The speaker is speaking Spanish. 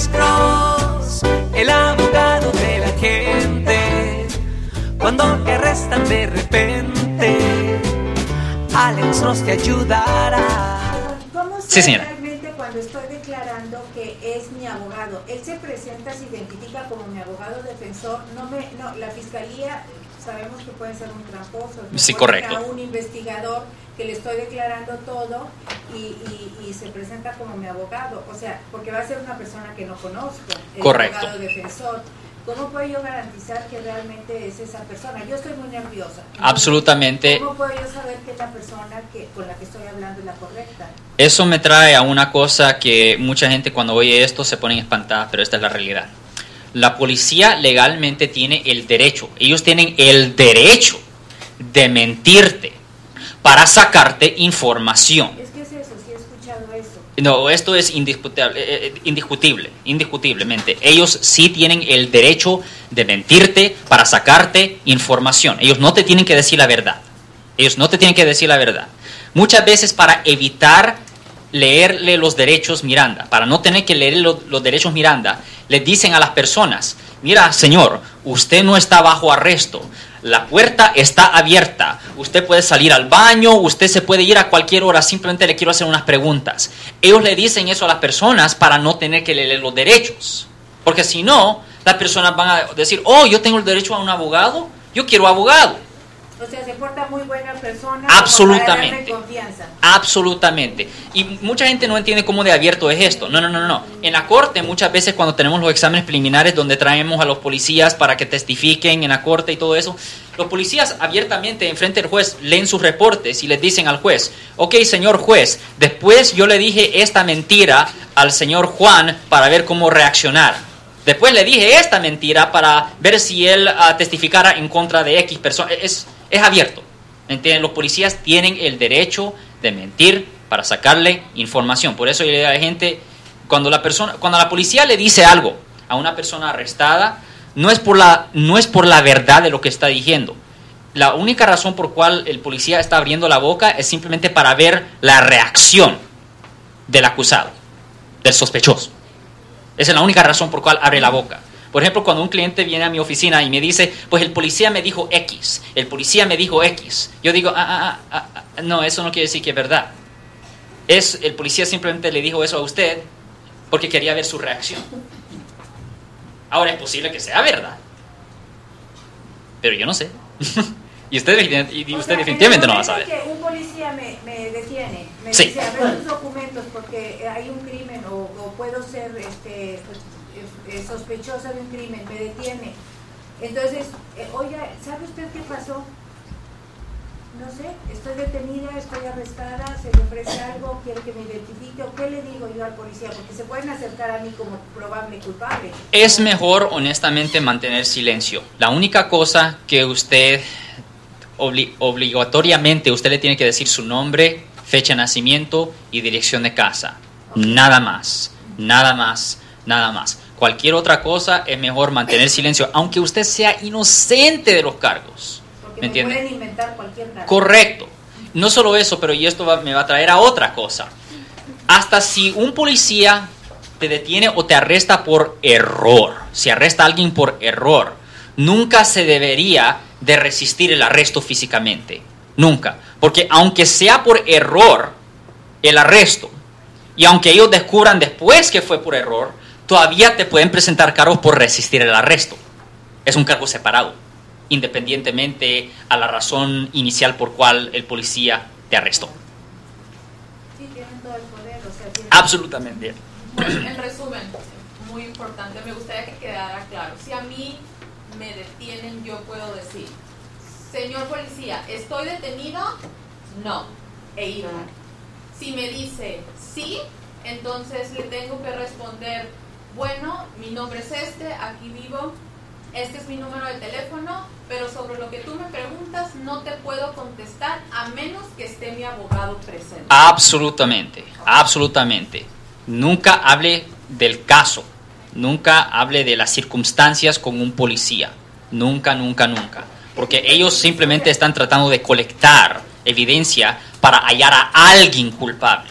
Alex Cross, el abogado de la gente. Cuando te arrestan de repente, Alex Cross te ayudará. ¿Cómo sé Sí, señora. realmente cuando estoy declarando que es mi abogado? Él se presenta, se identifica como mi abogado defensor. No me, no, la fiscalía sabemos que puede ser un tramposo. Sí, correcto. A un investigador que le estoy declarando todo y, y- y se presenta como mi abogado. O sea, porque va a ser una persona que no conozco. El Correcto. abogado defensor. ¿Cómo puedo yo garantizar que realmente es esa persona? Yo estoy muy nerviosa. Entonces, Absolutamente. ¿Cómo puedo yo saber que la persona que, con la que estoy hablando es la correcta? Eso me trae a una cosa que mucha gente cuando oye esto se ponen espantadas, pero esta es la realidad. La policía legalmente tiene el derecho, ellos tienen el derecho de mentirte para sacarte información. Es que es eso, sí he escuchado eso. No, esto es indisputable, eh, eh, indiscutible, indiscutiblemente. Ellos sí tienen el derecho de mentirte para sacarte información. Ellos no te tienen que decir la verdad. Ellos no te tienen que decir la verdad. Muchas veces para evitar leerle los derechos Miranda, para no tener que leer lo- los derechos Miranda, les dicen a las personas, mira señor, usted no está bajo arresto, la puerta está abierta, usted puede salir al baño, usted se puede ir a cualquier hora, simplemente le quiero hacer unas preguntas. Ellos le dicen eso a las personas para no tener que leer los derechos, porque si no, las personas van a decir, oh, yo tengo el derecho a un abogado, yo quiero abogado. O sea, se porta muy buena persona. Absolutamente. Absolutamente. Y mucha gente no entiende cómo de abierto es esto. No, no, no, no. En la corte muchas veces cuando tenemos los exámenes preliminares donde traemos a los policías para que testifiquen en la corte y todo eso, los policías abiertamente enfrente del juez leen sus reportes y les dicen al juez, ok señor juez, después yo le dije esta mentira al señor Juan para ver cómo reaccionar. Después le dije esta mentira para ver si él ah, testificara en contra de X persona. Es, es abierto. ¿Entienden? Los policías tienen el derecho de mentir para sacarle información. Por eso yo le digo a la gente, cuando la, persona, cuando la policía le dice algo a una persona arrestada, no es, por la, no es por la verdad de lo que está diciendo. La única razón por cual el policía está abriendo la boca es simplemente para ver la reacción del acusado, del sospechoso. Esa es la única razón por cual abre la boca. Por ejemplo, cuando un cliente viene a mi oficina y me dice, pues el policía me dijo X, el policía me dijo X, yo digo, ah, ah, ah, ah, ah, no, eso no quiere decir que es verdad. Es, el policía simplemente le dijo eso a usted porque quería ver su reacción. Ahora es posible que sea verdad, pero yo no sé. y usted, y usted sea, definitivamente en no va a saber. que un policía me, me detiene, me Sí. dice, a ver tus documentos porque hay un crimen o, o puedo ser este, pues, eh, eh, sospechosa de un crimen, me detiene. Entonces, eh, oiga, ¿sabe usted qué pasó? No sé, estoy detenida, estoy arrestada, se le ofrece algo, quiere que me identifique, o qué le digo yo al policía, porque se pueden acercar a mí como probable culpable. Es mejor, honestamente, mantener silencio. La única cosa que usted, obli- obligatoriamente, usted le tiene que decir su nombre, fecha de nacimiento y dirección de casa. Nada más, nada más, nada más. Cualquier otra cosa es mejor mantener silencio, aunque usted sea inocente de los cargos. Inventar cualquier. Correcto. No solo eso, pero y esto va- me va a traer a otra cosa. Hasta si un policía te detiene o te arresta por error, si arresta a alguien por error, nunca se debería de resistir el arresto físicamente. Nunca. Porque aunque sea por error el arresto, y aunque ellos descubran después que fue por error, todavía te pueden presentar cargos por resistir el arresto. Es un cargo separado, independientemente a la razón inicial por cual el policía te arrestó. Sí, tienen todo el poder, o sea, tienen... Absolutamente. En resumen, muy importante, me gustaría que quedara claro. Si a mí me detienen, yo puedo decir, señor policía, ¿estoy detenido? No, e irme. Si me dice sí, entonces le tengo que responder, bueno, mi nombre es este, aquí vivo, este es mi número de teléfono, pero sobre lo que tú me preguntas no te puedo contestar a menos que esté mi abogado presente. Absolutamente, absolutamente. Nunca hable del caso, nunca hable de las circunstancias con un policía. Nunca, nunca, nunca. Porque ellos simplemente están tratando de colectar evidencia para hallar a alguien culpable.